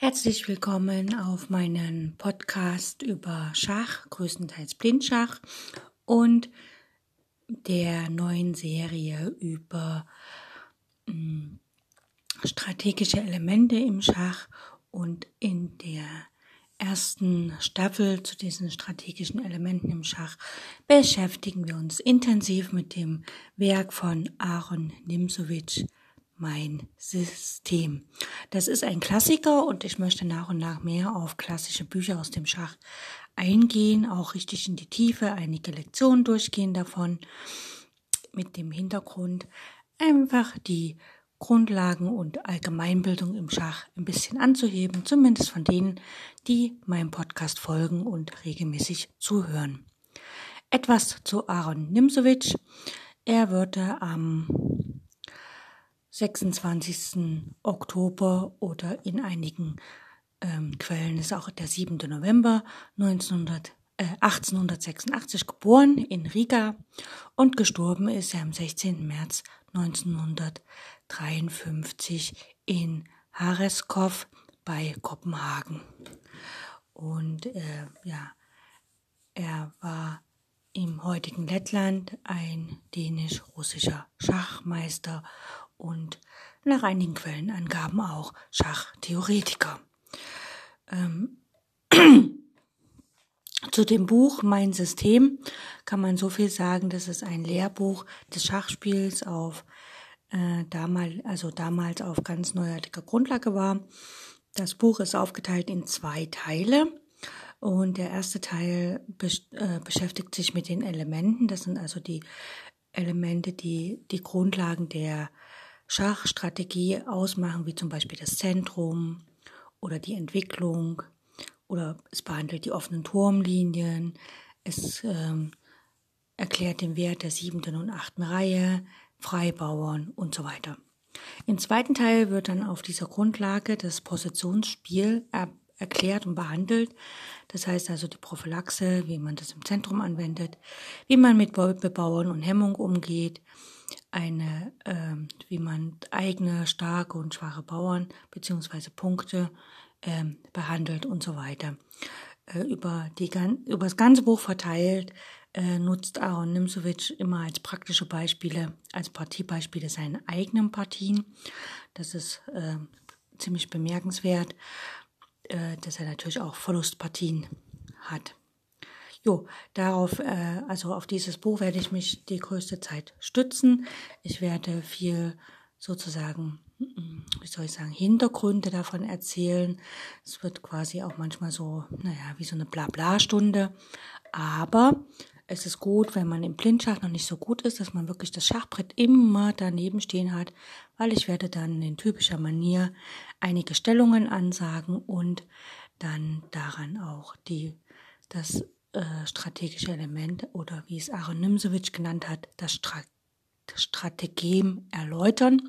Herzlich willkommen auf meinen Podcast über Schach, größtenteils Blindschach und der neuen Serie über hm, strategische Elemente im Schach und in der ersten Staffel zu diesen strategischen Elementen im Schach beschäftigen wir uns intensiv mit dem Werk von Aaron Nimzowitsch mein System. Das ist ein Klassiker und ich möchte nach und nach mehr auf klassische Bücher aus dem Schach eingehen, auch richtig in die Tiefe, einige Lektionen durchgehen davon, mit dem Hintergrund einfach die Grundlagen und Allgemeinbildung im Schach ein bisschen anzuheben, zumindest von denen, die meinem Podcast folgen und regelmäßig zuhören. Etwas zu Aaron Nimsowitsch. Er wurde am 26. Oktober oder in einigen ähm, Quellen ist auch der 7. November 1900, äh, 1886 geboren in Riga und gestorben ist er am 16. März 1953 in Hareskov bei Kopenhagen. Und äh, ja, er war im heutigen Lettland ein dänisch-russischer Schachmeister und nach einigen Quellenangaben auch Schachtheoretiker. Ähm, zu dem Buch Mein System kann man so viel sagen, dass es ein Lehrbuch des Schachspiels auf äh, damals, also damals auf ganz neuartiger Grundlage war. Das Buch ist aufgeteilt in zwei Teile. Und der erste Teil besch äh, beschäftigt sich mit den Elementen. Das sind also die Elemente, die die Grundlagen der Schachstrategie ausmachen, wie zum Beispiel das Zentrum oder die Entwicklung oder es behandelt die offenen Turmlinien, es ähm, erklärt den Wert der siebten und achten Reihe, Freibauern und so weiter. Im zweiten Teil wird dann auf dieser Grundlage das Positionsspiel er erklärt und behandelt. Das heißt also die Prophylaxe, wie man das im Zentrum anwendet, wie man mit Bebauern und Hemmung umgeht, eine, äh, wie man eigene starke und schwache Bauern beziehungsweise Punkte äh, behandelt und so weiter. Äh, über, die, über das ganze Buch verteilt äh, nutzt Aaron Nimzowitsch immer als praktische Beispiele, als Partiebeispiele seine eigenen Partien. Das ist äh, ziemlich bemerkenswert, äh, dass er natürlich auch Verlustpartien hat. Jo, darauf, äh, also auf dieses Buch werde ich mich die größte Zeit stützen. Ich werde viel sozusagen, wie soll ich sagen, Hintergründe davon erzählen. Es wird quasi auch manchmal so, naja, wie so eine Blabla-Stunde. Aber es ist gut, wenn man im Blindschach noch nicht so gut ist, dass man wirklich das Schachbrett immer daneben stehen hat, weil ich werde dann in typischer Manier einige Stellungen ansagen und dann daran auch die, das äh, strategische Element oder wie es Aaron Nimsewitsch genannt hat, das, Stra Strategem erläutern,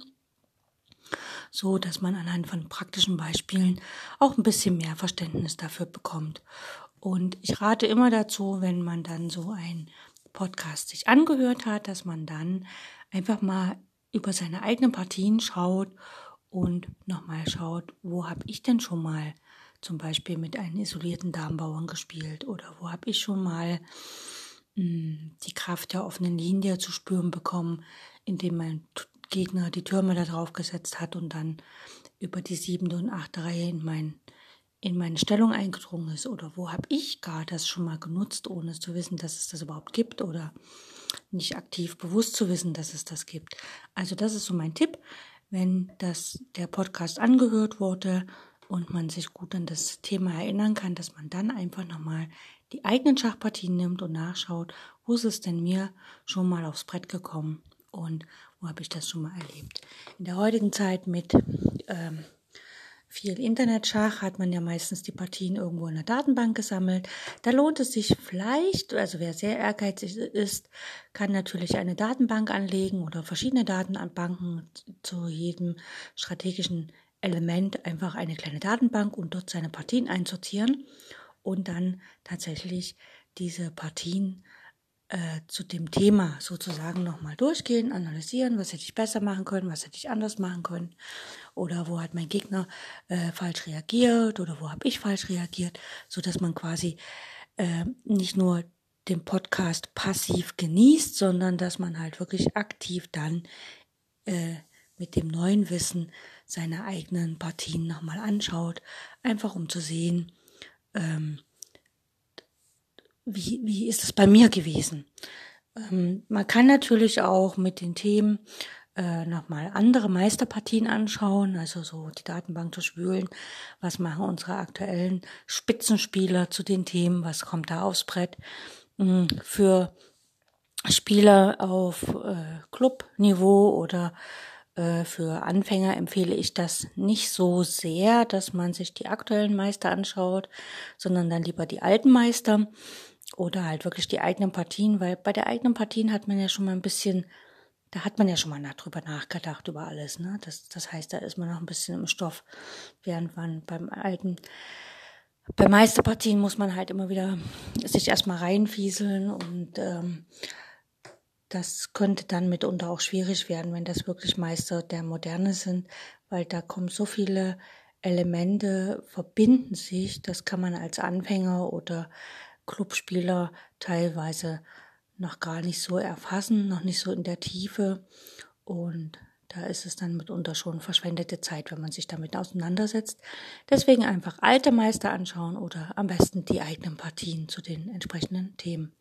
so dass man anhand von praktischen Beispielen auch ein bisschen mehr Verständnis dafür bekommt. Und ich rate immer dazu, wenn man dann so ein Podcast sich angehört hat, dass man dann einfach mal über seine eigenen Partien schaut und nochmal schaut, wo habe ich denn schon mal zum Beispiel mit einem isolierten Darmbauern gespielt? Oder wo habe ich schon mal mh, hm, die Kraft der offenen Linie zu spüren bekommen, indem mein Gegner die Türme da drauf gesetzt hat und dann über die siebte und achte Reihe in, mein, in meine Stellung eingedrungen ist? Oder wo habe ich gar das schon mal genutzt, ohne zu wissen, dass es das überhaupt gibt? Oder nicht aktiv bewusst zu wissen, dass es das gibt. Also das ist so mein Tipp, wenn das der Podcast angehört wurde und man sich gut an das Thema erinnern kann, dass man dann einfach nochmal die eigenen Schachpartien nimmt und nachschaut, wo ist es denn mir schon mal aufs Brett gekommen und wo habe ich das schon mal erlebt. In der heutigen Zeit mit ähm, viel Internetschach hat man ja meistens die Partien irgendwo in der Datenbank gesammelt. Da lohnt es sich vielleicht, also wer sehr ehrgeizig ist, kann natürlich eine Datenbank anlegen oder verschiedene Datenbanken zu jedem strategischen Element einfach eine kleine Datenbank und dort seine Partien einsortieren und dann tatsächlich diese Partien äh, zu dem Thema sozusagen nochmal durchgehen, analysieren, was hätte ich besser machen können, was hätte ich anders machen können oder wo hat mein Gegner äh, falsch reagiert oder wo habe ich falsch reagiert, so dass man quasi äh, nicht nur den Podcast passiv genießt, sondern dass man halt wirklich aktiv dann äh, mit dem neuen Wissen seine eigenen Partien nochmal anschaut, einfach um zu sehen, ähm, wie, wie ist es bei mir gewesen. Ähm, man kann natürlich auch mit den Themen äh, nochmal andere Meisterpartien anschauen, also so die Datenbank durchwühlen, was machen unsere aktuellen Spitzenspieler zu den Themen, was kommt da aufs Brett. Ähm, für Spieler auf äh, Clubniveau oder äh, für Anfänger empfehle ich das nicht so sehr, dass man sich die aktuellen Meister anschaut, sondern dann lieber die alten Meister oder halt wirklich die eigenen Partien, weil bei der eigenen Partien hat man ja schon mal ein bisschen, da hat man ja schon mal drüber nachgedacht über alles, ne? Das, das heißt, da ist man noch ein bisschen im Stoff, während man beim alten bei Meisterpartien muss man halt immer wieder sich erstmal reinfieseln und ähm, das könnte dann mitunter auch schwierig werden, wenn das wirklich Meister der Moderne sind, weil da kommen so viele Elemente, verbinden sich, das kann man als Anfänger oder Clubspieler teilweise noch gar nicht so erfassen, noch nicht so in der Tiefe und da ist es dann mitunter schon verschwendete Zeit, wenn man sich damit auseinandersetzt. Deswegen einfach alte Meister anschauen oder am besten die eigenen Partien zu den entsprechenden Themen.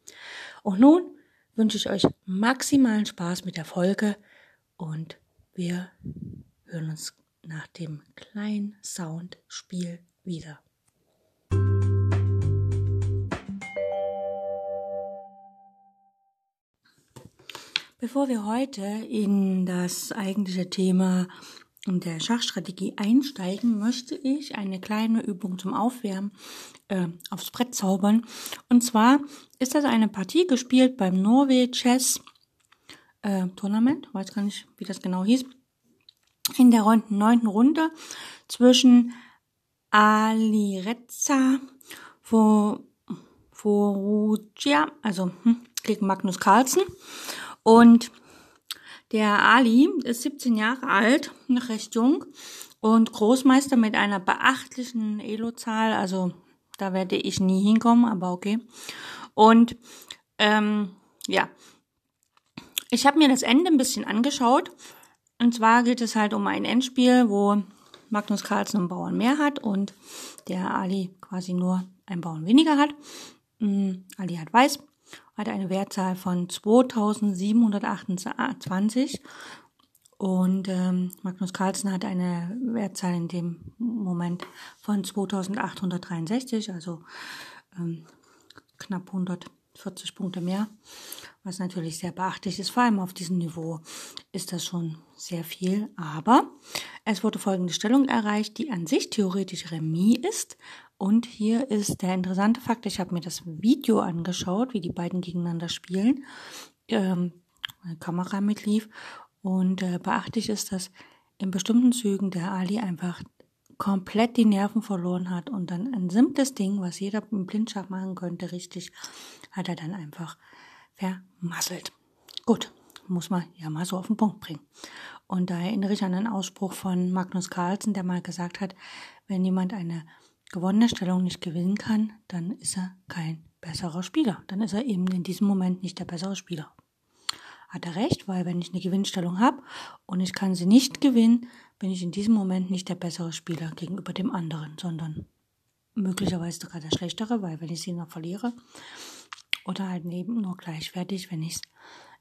Und nun wünsche ich euch maximalen Spaß mit der Folge und wir hören uns nach dem kleinen Soundspiel wieder. Bevor wir heute in das eigentliche Thema der Schachstrategie einsteigen, möchte ich eine kleine Übung zum Aufwärmen äh, aufs Brett zaubern. Und zwar ist das eine Partie gespielt beim Norway Chess äh, Tournament, weiß gar nicht, wie das genau hieß, in der neunten Runde zwischen Ali Reza Forugia, also hm, gegen Magnus Carlsen und der Ali ist 17 Jahre alt, noch recht jung und Großmeister mit einer beachtlichen Elo-Zahl. Also da werde ich nie hinkommen, aber okay. Und ähm, ja, ich habe mir das Ende ein bisschen angeschaut. Und zwar geht es halt um ein Endspiel, wo Magnus Carlsen einen Bauern mehr hat und der Ali quasi nur einen Bauern weniger hat. Ähm, Ali hat weiß hat eine Wertzahl von 2728 und ähm, Magnus Carlsen hat eine Wertzahl in dem Moment von 2863, also ähm, knapp 140 Punkte mehr, was natürlich sehr beachtlich ist. Vor allem auf diesem Niveau ist das schon sehr viel. Aber es wurde folgende Stellung erreicht, die an sich theoretisch Remis ist, und hier ist der interessante Fakt, ich habe mir das Video angeschaut, wie die beiden gegeneinander spielen. Ähm, eine Kamera mitlief. Und äh, beachtlich ist, dass in bestimmten Zügen der Ali einfach komplett die Nerven verloren hat und dann ein simples Ding, was jeder im Blindschach machen könnte, richtig, hat er dann einfach vermasselt. Gut, muss man ja mal so auf den Punkt bringen. Und da erinnere ich an einen Ausspruch von Magnus Carlsen, der mal gesagt hat, wenn jemand eine gewonnene Stellung nicht gewinnen kann, dann ist er kein besserer Spieler. Dann ist er eben in diesem Moment nicht der bessere Spieler. Hat er recht, weil wenn ich eine Gewinnstellung habe und ich kann sie nicht gewinnen, bin ich in diesem Moment nicht der bessere Spieler gegenüber dem anderen, sondern möglicherweise sogar der schlechtere, weil wenn ich sie noch verliere oder halt neben nur gleichwertig, wenn ich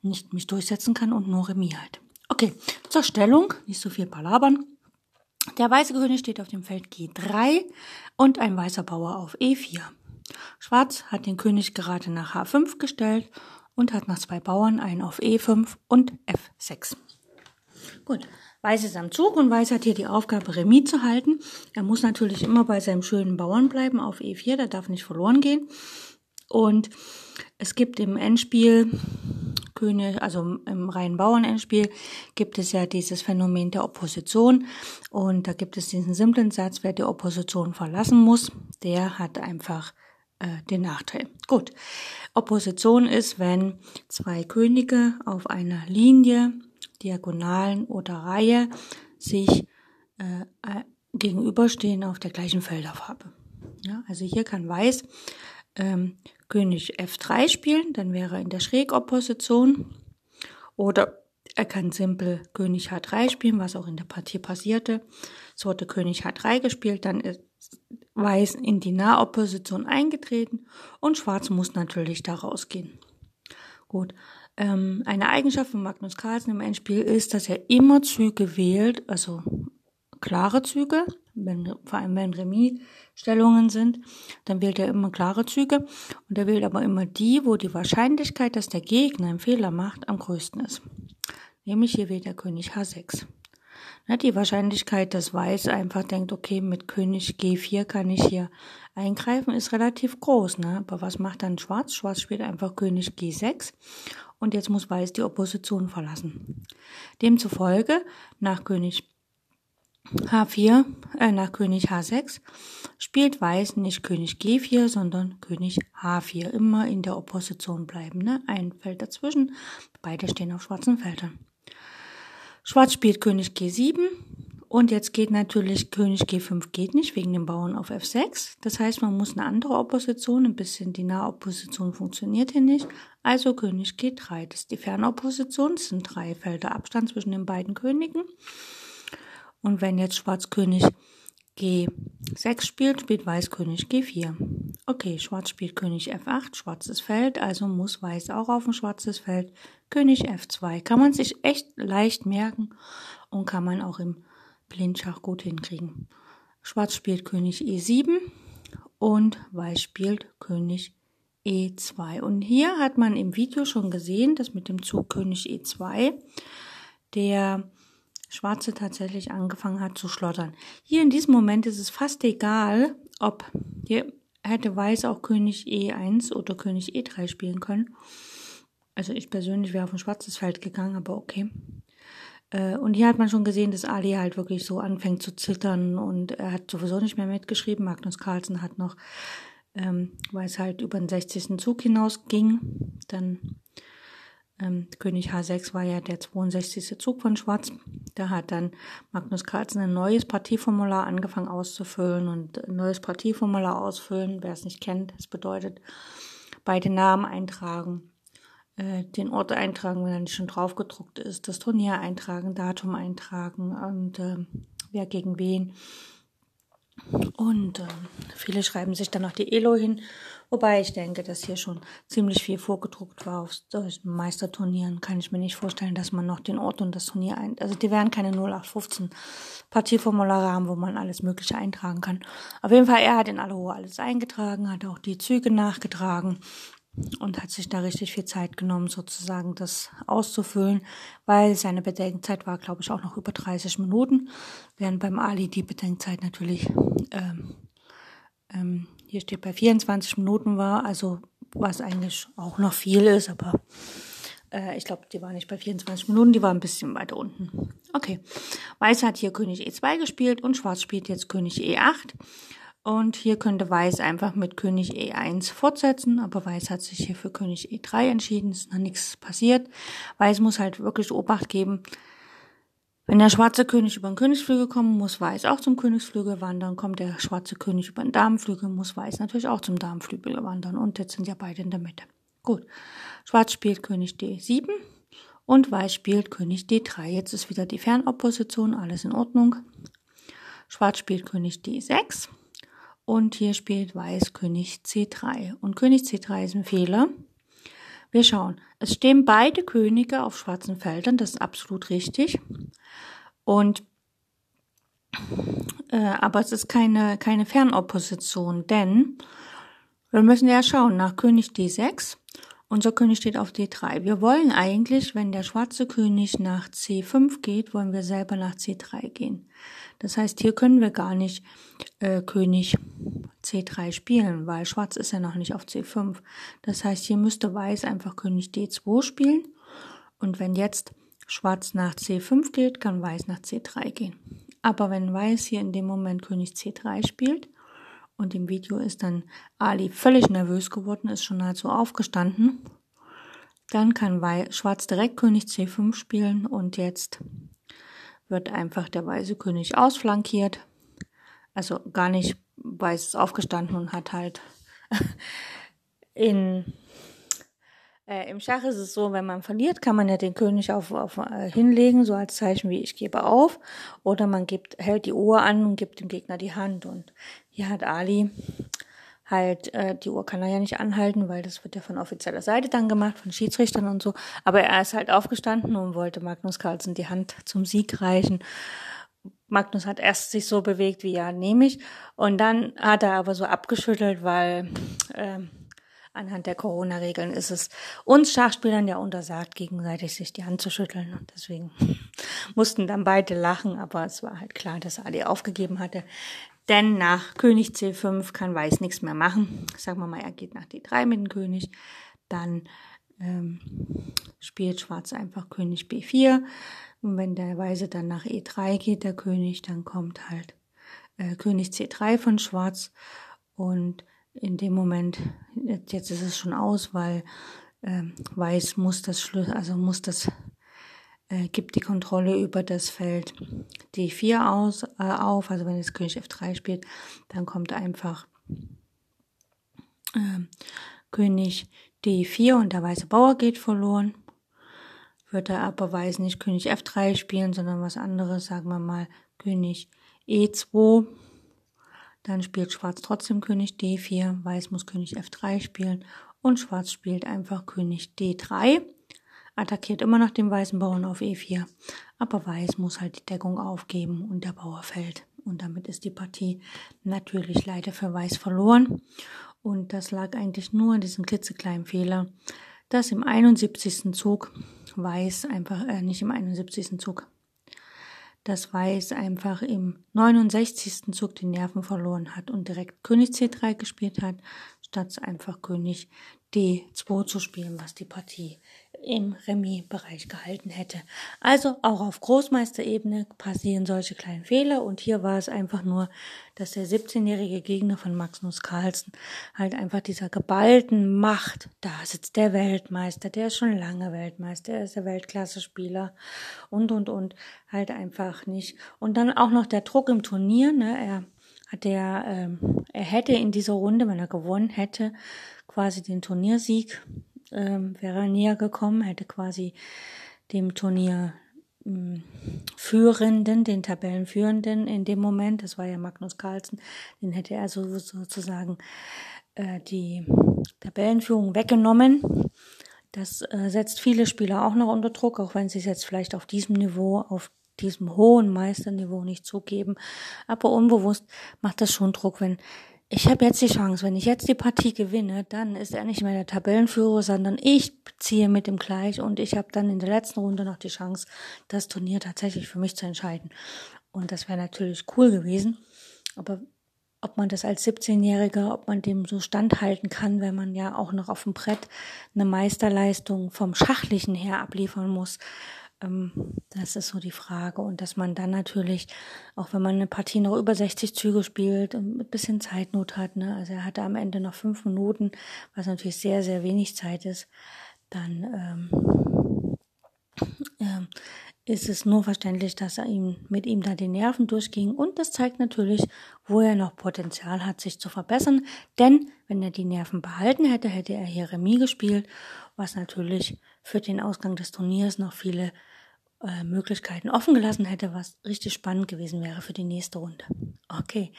nicht mich durchsetzen kann und nur Remis halt. Okay, zur Stellung, nicht so viel palabern. Der weiße König steht auf dem Feld G3 und ein weißer Bauer auf E4. Schwarz hat den König gerade nach H5 gestellt und hat nach zwei Bauern einen auf E5 und F6. Gut, Weiß ist am Zug und Weiß hat hier die Aufgabe, Remis zu halten. Er muss natürlich immer bei seinem schönen Bauern bleiben auf E4, der darf nicht verloren gehen. Und es gibt im Endspiel König, also im reinen Bauernendspiel gibt es ja dieses Phänomen der Opposition und da gibt es diesen simplen Satz, wer die Opposition verlassen muss, der hat einfach äh, den Nachteil. Gut. Opposition ist, wenn zwei Könige auf einer Linie, Diagonalen oder Reihe sich äh, äh gegenüberstehen auf der gleichen Felderfarbe. Ja, also hier kann Weiß ähm, König F3 spielen, dann wäre er in der Schrägopposition. Oder er kann simpel König H3 spielen, was auch in der Partie passierte. Es wurde König H3 gespielt, dann ist Weiß in die Nahopposition eingetreten und Schwarz muss natürlich da rausgehen. Gut. Ähm, eine Eigenschaft von Magnus Carlsen im Endspiel ist, dass er immer Züge wählt, also klare Züge, wenn, vor allem wenn Remis-Stellungen sind, dann wählt er immer klare Züge und er wählt aber immer die, wo die Wahrscheinlichkeit, dass der Gegner einen Fehler macht, am größten ist. Nämlich hier wählt der König H6. Die Wahrscheinlichkeit, dass Weiß einfach denkt, okay, mit König G4 kann ich hier eingreifen, ist relativ groß. Ne? Aber was macht dann Schwarz? Schwarz spielt einfach König G6 und jetzt muss Weiß die Opposition verlassen. Demzufolge nach König H4 äh, nach König H6 spielt Weiß nicht König G4, sondern König H4. Immer in der Opposition bleiben. Ne? Ein Feld dazwischen. Beide stehen auf schwarzen Feldern. Schwarz spielt König G7 und jetzt geht natürlich König G5 geht nicht wegen dem Bauern auf F6. Das heißt, man muss eine andere Opposition, ein bisschen die Nahopposition funktioniert hier nicht. Also König G3, das ist die Fernopposition. Es sind drei Felder Abstand zwischen den beiden Königen. Und wenn jetzt Schwarz König G6 spielt, spielt Weiß König G4. Okay, Schwarz spielt König F8, schwarzes Feld, also muss Weiß auch auf ein schwarzes Feld. König F2 kann man sich echt leicht merken und kann man auch im Blindschach gut hinkriegen. Schwarz spielt König E7 und Weiß spielt König E2. Und hier hat man im Video schon gesehen, dass mit dem Zug König E2 der Schwarze tatsächlich angefangen hat zu schlottern. Hier in diesem Moment ist es fast egal, ob hier hätte Weiß auch König E1 oder König E3 spielen können. Also ich persönlich wäre auf ein schwarzes Feld gegangen, aber okay. Äh, und hier hat man schon gesehen, dass Ali halt wirklich so anfängt zu zittern und er hat sowieso nicht mehr mitgeschrieben. Magnus Carlsen hat noch, ähm, weil es halt über den 60. Zug hinaus ging, dann ähm, König H6 war ja der 62. Zug von Schwarz. Da hat dann Magnus Carlsen ein neues Partieformular angefangen auszufüllen und ein neues Partieformular ausfüllen. Wer es nicht kennt, das bedeutet beide Namen eintragen, äh, den Ort eintragen, wenn er nicht schon drauf gedruckt ist, das Turnier eintragen, Datum eintragen und äh, wer gegen wen. Und äh, viele schreiben sich dann noch die Elo hin Wobei ich denke, dass hier schon ziemlich viel vorgedruckt war auf solchen Meisterturnieren. Kann ich mir nicht vorstellen, dass man noch den Ort und das Turnier ein, also die werden keine 0815 Partieformulare haben, wo man alles Mögliche eintragen kann. Auf jeden Fall, er hat in Aloha alles eingetragen, hat auch die Züge nachgetragen und hat sich da richtig viel Zeit genommen, sozusagen das auszufüllen, weil seine Bedenkzeit war, glaube ich, auch noch über 30 Minuten, während beim Ali die Bedenkzeit natürlich ähm, ähm, hier steht bei 24 Minuten war, also was eigentlich auch noch viel ist, aber äh, ich glaube, die war nicht bei 24 Minuten, die war ein bisschen weiter unten. Okay, Weiß hat hier König E2 gespielt und Schwarz spielt jetzt König E8. Und hier könnte Weiß einfach mit König E1 fortsetzen, aber Weiß hat sich hier für König E3 entschieden, ist noch nichts passiert. Weiß muss halt wirklich Obacht geben, wenn der schwarze König über den Königsflügel kommt, muss Weiß auch zum Königsflügel wandern. Kommt der schwarze König über den Damenflügel, muss Weiß natürlich auch zum Damenflügel wandern. Und jetzt sind ja beide in der Mitte. Gut. Schwarz spielt König D7 und Weiß spielt König D3. Jetzt ist wieder die Fernopposition, alles in Ordnung. Schwarz spielt König D6 und hier spielt Weiß König C3. Und König C3 ist ein Fehler. Wir schauen. Es stehen beide Könige auf schwarzen Feldern, das ist absolut richtig. Und äh, aber es ist keine, keine Fernopposition, denn wir müssen ja schauen, nach König D6, unser König steht auf D3. Wir wollen eigentlich, wenn der schwarze König nach C5 geht, wollen wir selber nach C3 gehen. Das heißt, hier können wir gar nicht äh, König C3 spielen, weil Schwarz ist ja noch nicht auf C5. Das heißt, hier müsste Weiß einfach König D2 spielen. Und wenn jetzt Schwarz nach C5 geht, kann Weiß nach C3 gehen. Aber wenn Weiß hier in dem Moment König C3 spielt Und im Video ist dann Ali völlig nervös geworden, ist schon nahezu aufgestanden. Dann kann Schwarz direkt König C5 spielen und jetzt wird einfach der weiße König ausflankiert. Also gar nicht weiß ist aufgestanden und hat halt in äh, Im Schach ist es so, wenn man verliert, kann man ja den König auf, auf äh, hinlegen, so als Zeichen wie ich gebe auf. Oder man gibt, hält die Uhr an und gibt dem Gegner die Hand. Und hier hat Ali halt, äh, die Uhr kann er ja nicht anhalten, weil das wird ja von offizieller Seite dann gemacht, von Schiedsrichtern und so. Aber er ist halt aufgestanden und wollte Magnus Carlsen die Hand zum Sieg reichen. Magnus hat erst sich so bewegt wie ja, nehme ich. Und dann hat er aber so abgeschüttelt, weil äh, anhand der Corona-Regeln ist es uns Schachspielern ja untersagt, gegenseitig sich die Hand zu schütteln. Und deswegen mussten dann beide lachen, aber es war halt klar, dass Ali aufgegeben hatte. Denn nach König C5 kann Weiß nichts mehr machen. Sagen wir mal, er geht nach D3 mit dem König. Dann ähm, spielt Schwarz einfach König B4. Und wenn der Weiße dann nach E3 geht, der König, dann kommt halt äh, König C3 von Schwarz. Und in dem Moment, jetzt ist es schon aus, weil äh, Weiß muss das Schluss, also muss das äh, gibt die Kontrolle über das Feld D4 aus, äh, auf. Also wenn es König F3 spielt, dann kommt einfach äh, König D4 und der weiße Bauer geht verloren. Wird er aber weiß nicht König F3 spielen, sondern was anderes, sagen wir mal König E2. Dann spielt Schwarz trotzdem König D4, Weiß muss König F3 spielen und Schwarz spielt einfach König D3 attackiert immer noch den weißen Bauern auf E4. Aber Weiß muss halt die Deckung aufgeben und der Bauer fällt. Und damit ist die Partie natürlich leider für Weiß verloren. Und das lag eigentlich nur an diesem klitzekleinen Fehler, dass im 71. Zug Weiß einfach, äh, nicht im 71. Zug, dass Weiß einfach im 69. Zug die Nerven verloren hat und direkt König C3 gespielt hat, statt einfach König D2 zu spielen, was die Partie im Remis-Bereich gehalten hätte. Also auch auf Großmeisterebene passieren solche kleinen Fehler und hier war es einfach nur, dass der 17-jährige Gegner von Magnus Carlsen halt einfach dieser geballten Macht, da sitzt der Weltmeister, der ist schon lange Weltmeister, er ist der Weltklasse-Spieler und und und halt einfach nicht. Und dann auch noch der Druck im Turnier, ne, er hat er, ähm, er hätte in dieser Runde, wenn er gewonnen hätte, quasi den Turniersieg, ähm, wäre er näher gekommen, hätte quasi dem Turnier ähm, Führenden, den Tabellenführenden in dem Moment, das war ja Magnus Carlsen, den hätte er so, sozusagen äh, die Tabellenführung weggenommen. Das äh, setzt viele Spieler auch noch unter Druck, auch wenn sie es jetzt vielleicht auf diesem Niveau, auf diesem hohen Meisterniveau nicht zugeben. Aber unbewusst macht das schon Druck, wenn ich habe jetzt die Chance, wenn ich jetzt die Partie gewinne, dann ist er nicht mehr der Tabellenführer, sondern ich ziehe mit dem gleich und ich habe dann in der letzten Runde noch die Chance, das Turnier tatsächlich für mich zu entscheiden. Und das wäre natürlich cool gewesen. Aber ob man das als 17-Jähriger, ob man dem so standhalten kann, wenn man ja auch noch auf dem Brett eine Meisterleistung vom Schachlichen her abliefern muss, das ist so die Frage. Und dass man dann natürlich, auch wenn man eine Partie noch über 60 Züge spielt und ein bisschen Zeitnot hat, ne, also er hatte am Ende noch fünf Minuten, was natürlich sehr, sehr wenig Zeit ist, dann ähm, ähm, ist es nur verständlich, dass er ihm mit ihm da die Nerven durchging. Und das zeigt natürlich, wo er noch Potenzial hat, sich zu verbessern. Denn wenn er die Nerven behalten hätte, hätte er hier Remis gespielt, was natürlich für den Ausgang des Turniers noch viele äh, Möglichkeiten offen gelassen hätte, was richtig spannend gewesen wäre für die nächste Runde. Okay.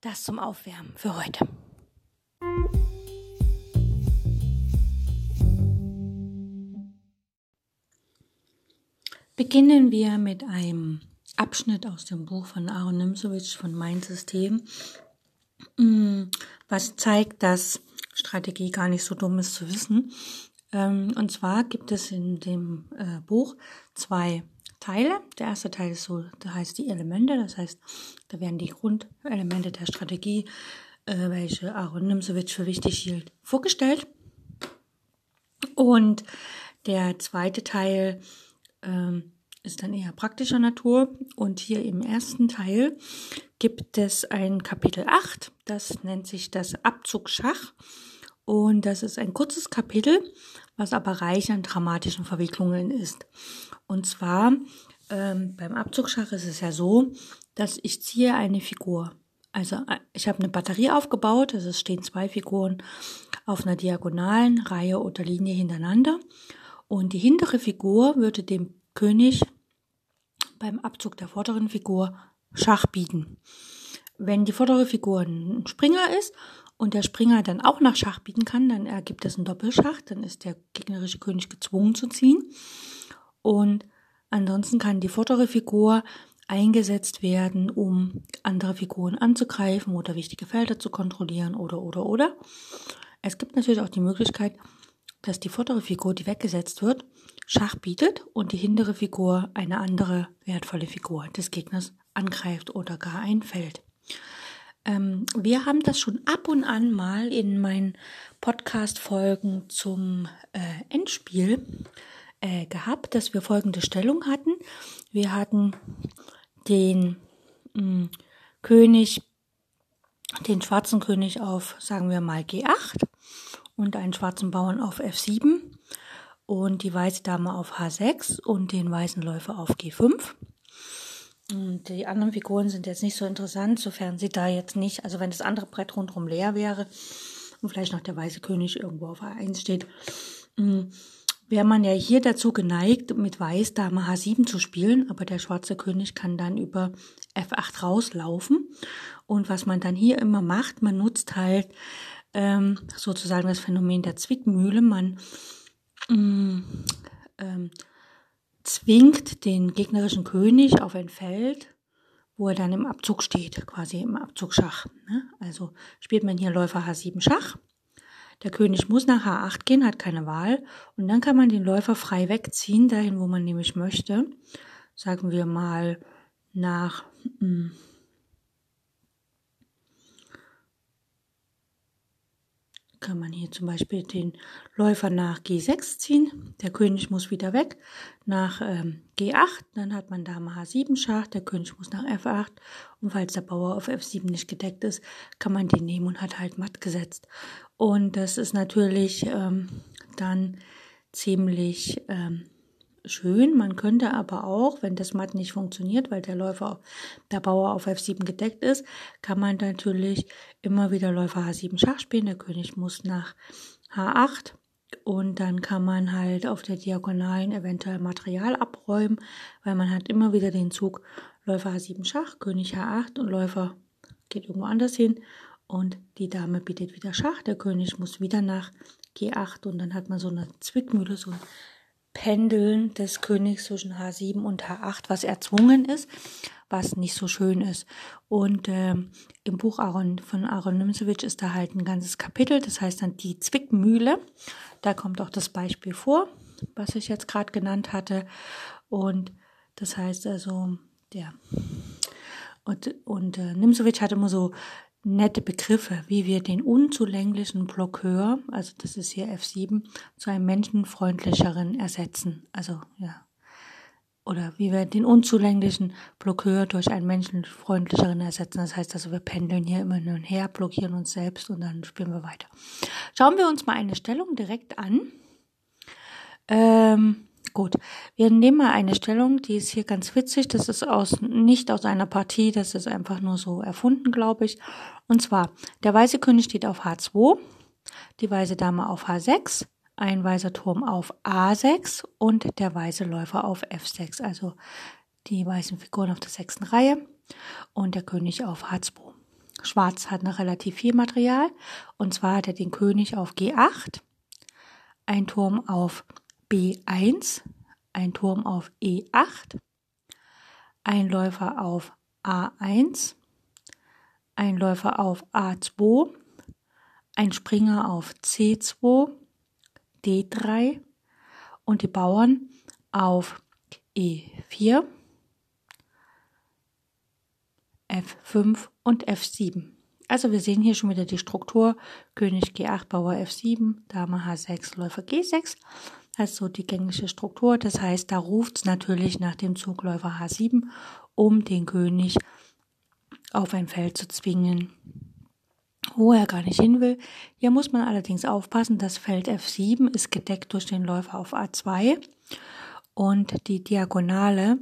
Das zum Aufwärmen für heute. Beginnen wir mit einem Abschnitt aus dem Buch von Aaron Nimzowitsch von Mein System, mm, was zeigt, dass Strategie gar nicht so dumm ist zu wissen. Ähm, und zwar gibt es in dem äh, Buch zwei Teile. Der erste Teil ist so, da heißt die Elemente, das heißt, da werden die Grundelemente der Strategie, äh, welche Aaron Nimzowitsch für wichtig hielt, vorgestellt. Und der zweite Teil ähm, ist dann eher praktischer Natur. Und hier im ersten Teil gibt es ein Kapitel 8, das nennt sich das Abzugschach. Und das ist ein kurzes Kapitel, was aber reich an dramatischen Verwicklungen ist. Und zwar ähm, beim Abzugschach ist es ja so, dass ich ziehe eine Figur. Also äh, ich habe eine Batterie aufgebaut, also es stehen zwei Figuren auf einer diagonalen Reihe oder Linie hintereinander. Und die hintere Figur würde dem König beim Abzug der vorderen Figur Schach bieten. Wenn die vordere Figur ein Springer ist und der Springer dann auch nach Schach bieten kann, dann ergibt es einen Doppelschach, dann ist der gegnerische König gezwungen zu ziehen. Und ansonsten kann die vordere Figur eingesetzt werden, um andere Figuren anzugreifen oder wichtige Felder zu kontrollieren oder oder oder. Es gibt natürlich auch die Möglichkeit, dass die vordere Figur, die weggesetzt wird, Schach bietet und die hintere Figur eine andere wertvolle Figur des Gegners angreift oder gar einfällt. Ähm, wir haben das schon ab und an mal in meinen Podcast-Folgen zum äh, Endspiel äh, gehabt, dass wir folgende Stellung hatten. Wir hatten den mh, hm, König, den schwarzen König auf, sagen wir mal, G8 und einen schwarzen Bauern auf F7 und die weiße Dame auf H6 und den weißen Läufer auf G5. Und die anderen Figuren sind jetzt nicht so interessant, sofern sie da jetzt nicht, also wenn das andere Brett rundherum leer wäre und vielleicht noch der weiße König irgendwo auf A1 steht, hm, wäre man ja hier dazu geneigt, mit Weiß Dame H7 zu spielen, aber der schwarze König kann dann über F8 rauslaufen. Und was man dann hier immer macht, man nutzt halt ähm, sozusagen das Phänomen der Zwickmühle. Man mm, ähm, zwingt den gegnerischen König auf ein Feld, wo er dann im Abzug steht, quasi im Abzugschach. Ne? Also spielt man hier Läufer H7 Schach der König muss nach H8 gehen, hat keine Wahl. Und dann kann man den Läufer frei wegziehen, dahin, wo man nämlich möchte. Sagen wir mal nach kann man hier zum Beispiel den Läufer nach G6 ziehen. Der König muss wieder weg nach ähm, G8. Dann hat man Dame H7 Schach. Der König muss nach F8. Und falls der Bauer auf F7 nicht gedeckt ist, kann man den nehmen und hat halt matt gesetzt. Und das ist natürlich ähm, dann ziemlich ähm, schön. Man könnte aber auch, wenn das matt nicht funktioniert, weil der Läufer, der Bauer auf F7 gedeckt ist, kann man natürlich immer wieder Läufer H7 Schach spielen. Der König muss nach H8 und dann kann man halt auf der Diagonalen eventuell Material abräumen, weil man hat immer wieder den Zug Läufer H7 Schach, König H8 und Läufer geht irgendwo anders hin und die Dame bietet wieder Schach. Der König muss wieder nach G8 und dann hat man so eine Zwickmühle, so ein Pendeln des Königs zwischen H7 und H8, was erzwungen ist, was nicht so schön ist. Und äh, im Buch Aaron, von Aaron Nimzowitsch ist da halt ein ganzes Kapitel, das heißt dann die Zwickmühle. Da kommt auch das Beispiel vor, was ich jetzt gerade genannt hatte. Und das heißt also, der und, und äh, Nimzowitsch hat immer so nette Begriffe, wie wir den unzulänglichen Blockeur, also das ist hier F7, zu einem menschenfreundlicheren ersetzen. Also ja. Oder wie wir den unzulänglichen Blockeur durch einen menschenfreundlicheren ersetzen. Das heißt also, wir pendeln hier immer nur her, blockieren uns selbst und dann spielen wir weiter. Schauen wir uns mal eine Stellung direkt an. Ähm, Gut, wir nehmen mal eine Stellung, die ist hier ganz witzig. Das ist aus, nicht aus einer Partie, das ist einfach nur so erfunden, glaube ich. Und zwar, der weiße König steht auf H2, die weiße Dame auf H6, ein weißer Turm auf A6 und der weiße Läufer auf F6. Also die weißen Figuren auf der sechsten Reihe und der König auf H2. Schwarz hat noch relativ viel Material und zwar hat er den König auf G8, ein Turm auf B1, ein Turm auf E8, ein Läufer auf A1, ein Läufer auf A2, ein Springer auf C2, D3 und die Bauern auf E4, F5 und F7. Also wir sehen hier schon wieder die Struktur. König G8, Bauer F7, Dame H6, Läufer G6. also die gängige Struktur. Das heißt, da ruft es natürlich nach dem Zugläufer H7, um den König auf ein Feld zu zwingen, wo er gar nicht hin will. Hier muss man allerdings aufpassen, das Feld F7 ist gedeckt durch den Läufer auf A2 und die Diagonale,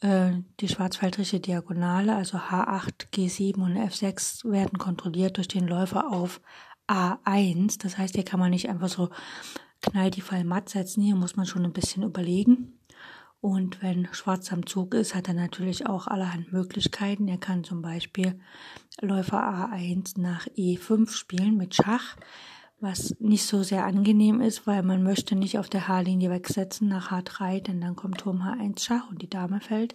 äh, die schwarzfeldrische Diagonale, also H8, G7 und F6 werden kontrolliert durch den Läufer auf A1. Das heißt, hier kann man nicht einfach so knall die Fall matt setzen. Hier muss man schon ein bisschen überlegen. Und wenn Schwarz am Zug ist, hat er natürlich auch allerhand Möglichkeiten. Er kann zum Beispiel Läufer A1 nach E5 spielen mit Schach, was nicht so sehr angenehm ist, weil man möchte nicht auf der H-Linie wegsetzen nach H3, denn dann kommt Turm H1 Schach und die Dame fällt.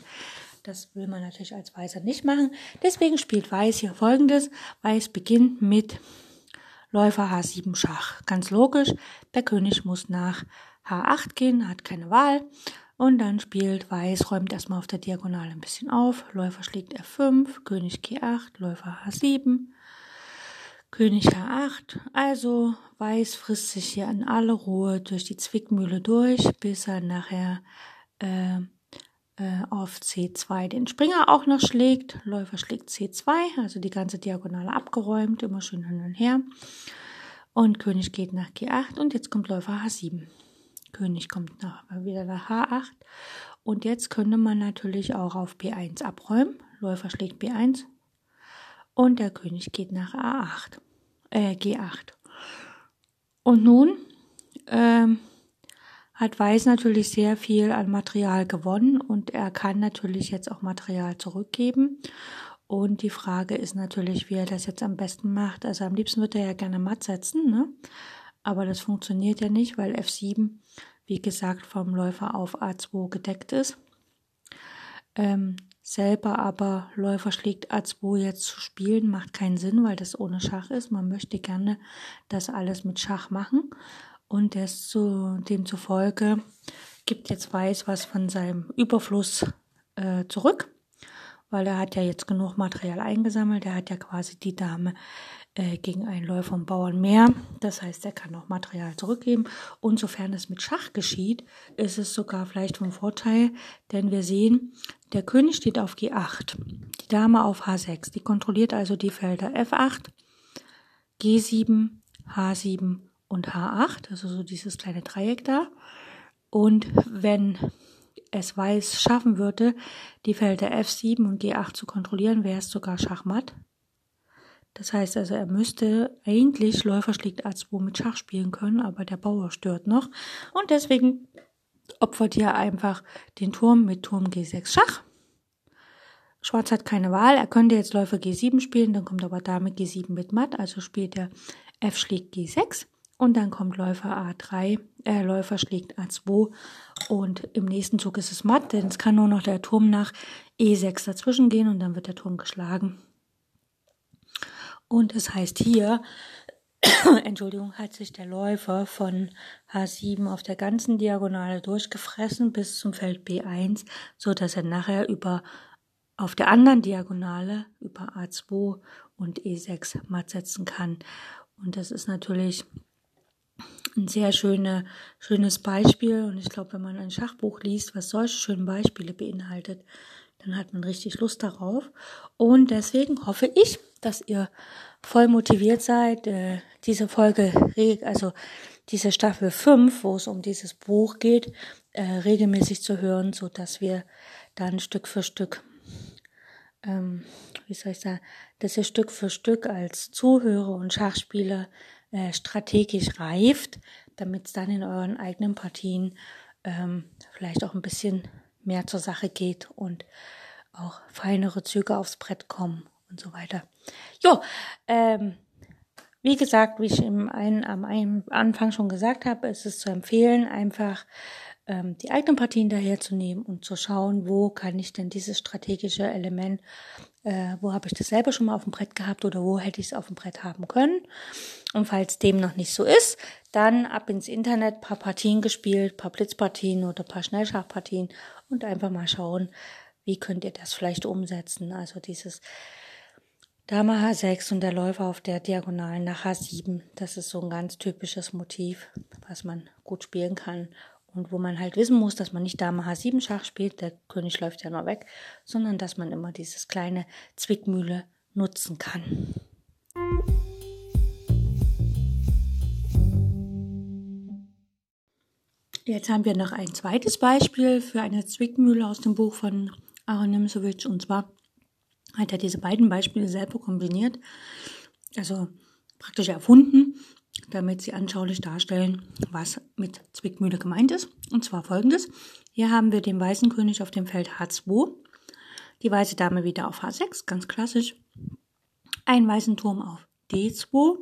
Das will man natürlich als Weißer nicht machen. Deswegen spielt Weiß hier folgendes. Weiß beginnt mit Läufer H7 Schach. Ganz logisch, der König muss nach H8 gehen, hat keine Wahl. Und dann spielt Weiß, räumt erstmal auf der Diagonale ein bisschen auf. Läufer schlägt F5, König G8, Läufer H7, König H8. Also Weiß frisst sich hier in aller Ruhe durch die Zwickmühle durch, bis er nachher äh, äh, auf C2 den Springer auch noch schlägt. Läufer schlägt C2, also die ganze Diagonale abgeräumt, immer schön hin und her. Und König geht nach G8 und jetzt kommt Läufer H7. König kommt nach, wieder nach H8. Und jetzt könnte man natürlich auch auf B1 abräumen. Läufer schlägt B1 und der König geht nach A8, äh, G8. Und nun ähm, hat Weiß natürlich sehr viel an Material gewonnen und er kann natürlich jetzt auch Material zurückgeben. Und die Frage ist natürlich, wie er das jetzt am besten macht. Also am liebsten wird er ja gerne matt setzen, ne? Aber das funktioniert ja nicht, weil F7, wie gesagt, vom Läufer auf A2 gedeckt ist. Ähm, selber aber Läufer schlägt A2 jetzt zu spielen, macht keinen Sinn, weil das ohne Schach ist. Man möchte gerne das alles mit Schach machen. Und zu, demzufolge gibt jetzt Weiß was von seinem Überfluss äh, zurück, weil er hat ja jetzt genug Material eingesammelt. Er hat ja quasi die Dame äh, gegen einen Läufer und Bauern mehr. Das heißt, er kann auch Material zurückgeben. Und sofern es mit Schach geschieht, ist es sogar vielleicht vom Vorteil, denn wir sehen, der König steht auf G8, die Dame auf H6. Die kontrolliert also die Felder F8, G7, H7 und H8, also so dieses kleine Dreieck da. Und wenn es Weiß schaffen würde, die Felder F7 und G8 zu kontrollieren, wäre es sogar Schachmatt. Das heißt also, er müsste eigentlich Läufer schlägt A2 mit Schach spielen können, aber der Bauer stört noch. Und deswegen opfert hier einfach den Turm mit Turm G6 Schach. Schwarz hat keine Wahl. Er könnte jetzt Läufer G7 spielen, dann kommt aber Dame G7 mit Matt, also spielt er F schlägt G6. Und dann kommt Läufer A3, äh, Läufer schlägt A2 und im nächsten Zug ist es matt, denn es kann nur noch der Turm nach E6 dazwischen gehen und dann wird der Turm geschlagen. Und es heißt hier, Entschuldigung, hat sich der Läufer von H7 auf der ganzen Diagonale durchgefressen bis zum Feld B1, so dass er nachher über auf der anderen Diagonale über A2 und E6 matt setzen kann. Und das ist natürlich ein sehr schöne, schönes Beispiel. Und ich glaube, wenn man ein Schachbuch liest, was solche schönen Beispiele beinhaltet, dann hat man richtig Lust darauf. Und deswegen hoffe ich, dass ihr voll motiviert seid, äh, diese Folge, also diese Staffel 5, wo es um dieses Buch geht, äh, regelmäßig zu hören, so dass wir dann Stück für Stück, ähm, wie soll ich sagen, dass ihr Stück für Stück als Zuhörer und Schachspieler äh, strategisch reift, damit es dann in euren eigenen Partien ähm, vielleicht auch ein bisschen mehr zur Sache geht und auch feinere Züge aufs Brett kommen und so weiter. Jo, ähm, wie gesagt, wie ich im einen, am Anfang schon gesagt habe, ist es zu empfehlen, einfach ähm, die eigenen Partien daherzunehmen und zu schauen, wo kann ich denn dieses strategische Element, äh, wo habe ich das selber schon mal auf dem Brett gehabt oder wo hätte ich es auf dem Brett haben können. Und falls dem noch nicht so ist, dann ab ins Internet, paar Partien gespielt, paar Blitzpartien oder paar Schnellschachpartien und einfach mal schauen, wie könnt ihr das vielleicht umsetzen. Also dieses Dame H6 und der Läufer auf der Diagonalen nach H7. Das ist so ein ganz typisches Motiv, was man gut spielen kann und wo man halt wissen muss, dass man nicht Dame H7 Schach spielt, der König läuft ja noch weg, sondern dass man immer dieses kleine Zwickmühle nutzen kann. Jetzt haben wir noch ein zweites Beispiel für eine Zwickmühle aus dem Buch von Aaron Nimzowitsch und zwar hat er diese beiden Beispiele selber kombiniert, also praktisch erfunden, damit sie anschaulich darstellen, was mit Zwickmühle gemeint ist. Und zwar folgendes. Hier haben wir den weißen König auf dem Feld H2, die weiße Dame wieder auf H6, ganz klassisch, einen weißen Turm auf D2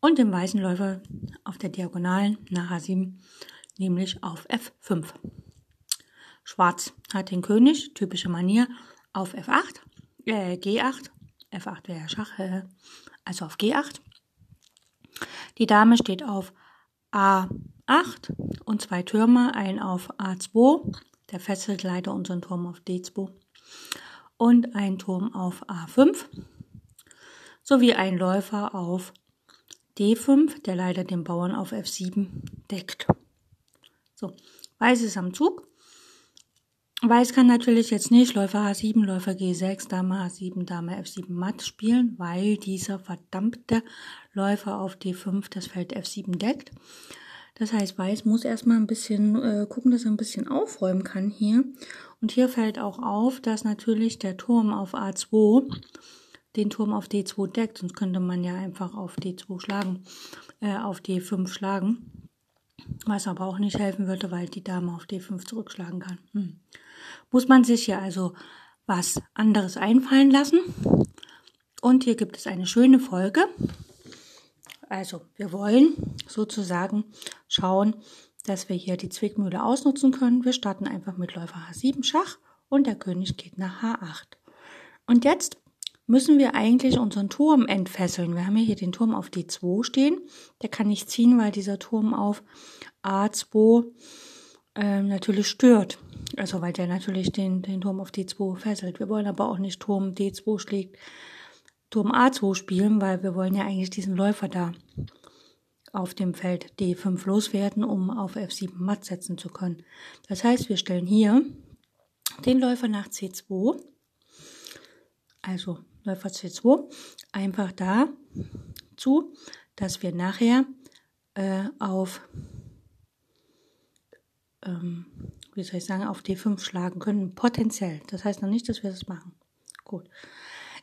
und den weißen Läufer auf der Diagonalen nach H7, nämlich auf F5. Schwarz hat den König, typische Manier, auf F8 äh, G8, F8 wäre Schach, äh, also auf G8. Die Dame steht auf A8 und zwei Türme, ein auf A2, der fesselt leider unseren Turm auf D2 und ein Turm auf A5 sowie ein Läufer auf D5, der leider den Bauern auf F7 deckt. So, Weiß ist am Zug Weiß kann natürlich jetzt nicht Läufer H7, Läufer G6, Dame H7, Dame F7 matt spielen, weil dieser verdammte Läufer auf D5 das Feld F7 deckt. Das heißt, Weiß muss erstmal ein bisschen äh, gucken, dass er ein bisschen aufräumen kann hier. Und hier fällt auch auf, dass natürlich der Turm auf A2 den Turm auf D2 deckt, sonst könnte man ja einfach auf D2 schlagen, äh, auf D5 schlagen. Was aber auch nicht helfen würde, weil die Dame auf D5 zurückschlagen kann. Hm muss man sich hier also was anderes einfallen lassen. Und hier gibt es eine schöne Folge. Also wir wollen sozusagen schauen, dass wir hier die Zwickmühle ausnutzen können. Wir starten einfach mit Läufer H7 Schach und der König geht nach H8. Und jetzt müssen wir eigentlich unseren Turm entfesseln. Wir haben hier den Turm auf D2 stehen. Der kann nicht ziehen, weil dieser Turm auf A2 äh, natürlich stört. Also weil der natürlich den, den Turm auf D2 fesselt. Wir wollen aber auch nicht Turm D2 schlägt, Turm A2 spielen, weil wir wollen ja eigentlich diesen Läufer da auf dem Feld D5 loswerden, um auf F7 matt setzen zu können. Das heißt, wir stellen hier den Läufer nach C2, also Läufer C2, einfach da zu, dass wir nachher äh, auf ähm, wie soll ich sagen, auf D5 schlagen können, potenziell. Das heißt noch nicht, dass wir das machen. Gut.